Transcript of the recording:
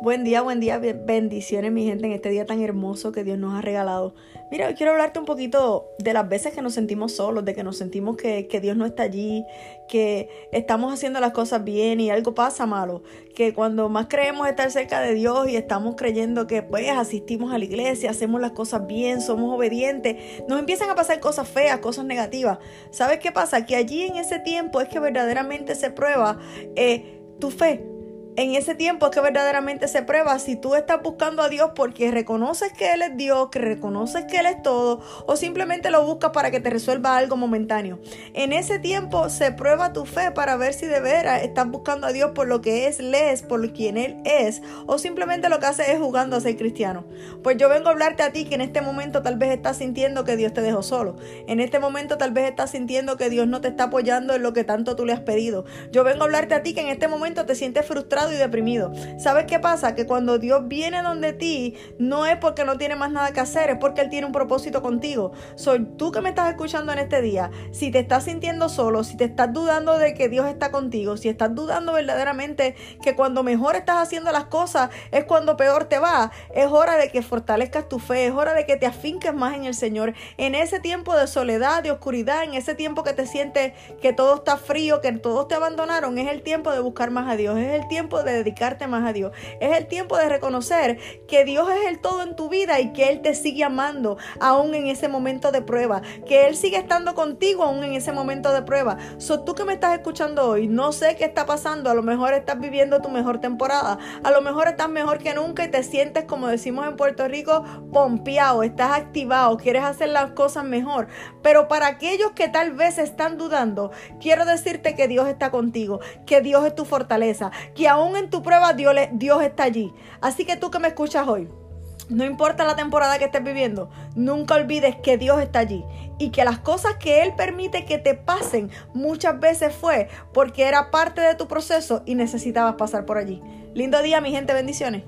Buen día, buen día, bendiciones mi gente en este día tan hermoso que Dios nos ha regalado. Mira, quiero hablarte un poquito de las veces que nos sentimos solos, de que nos sentimos que, que, Dios no está allí, que estamos haciendo las cosas bien y algo pasa malo, que cuando más creemos estar cerca de Dios y estamos creyendo que pues asistimos a la iglesia, hacemos las cosas bien, somos obedientes, nos empiezan a pasar cosas feas, cosas negativas. ¿Sabes qué pasa? Que allí en ese tiempo es que verdaderamente se prueba eh, tu fe en ese tiempo es que verdaderamente se prueba si tú estás buscando a Dios porque reconoces que Él es Dios, que reconoces que Él es todo, o simplemente lo buscas para que te resuelva algo momentáneo. En ese tiempo se prueba tu fe para ver si de veras estás buscando a Dios por lo que es, lees, por quien Él es, o simplemente lo que haces es jugando a ser cristiano. Pues yo vengo a hablarte a ti que en este momento tal vez estás sintiendo que Dios te dejó solo. En este momento tal vez estás sintiendo que Dios no te está apoyando en lo que tanto tú le has pedido. Yo vengo a hablarte a ti que en este momento te sientes frustrado y deprimido. ¿Sabes qué pasa? Que cuando Dios viene donde ti, no es porque no tiene más nada que hacer, es porque Él tiene un propósito contigo. Soy tú que me estás escuchando en este día. Si te estás sintiendo solo, si te estás dudando de que Dios está contigo, si estás dudando verdaderamente que cuando mejor estás haciendo las cosas es cuando peor te va, es hora de que fortalezcas tu fe, es hora de que te afinques más en el Señor. En ese tiempo de soledad, de oscuridad, en ese tiempo que te sientes que todo está frío, que todos te abandonaron, es el tiempo de buscar más a Dios, es el tiempo de dedicarte más a Dios. Es el tiempo de reconocer que Dios es el todo en tu vida y que Él te sigue amando aún en ese momento de prueba. Que Él sigue estando contigo aún en ese momento de prueba. So, tú que me estás escuchando hoy, no sé qué está pasando. A lo mejor estás viviendo tu mejor temporada. A lo mejor estás mejor que nunca y te sientes, como decimos en Puerto Rico, pompeado. Estás activado. Quieres hacer las cosas mejor. Pero para aquellos que tal vez están dudando, quiero decirte que Dios está contigo. Que Dios es tu fortaleza. Que aún en tu prueba Dios, Dios está allí. Así que tú que me escuchas hoy, no importa la temporada que estés viviendo, nunca olvides que Dios está allí y que las cosas que Él permite que te pasen muchas veces fue porque era parte de tu proceso y necesitabas pasar por allí. Lindo día, mi gente, bendiciones.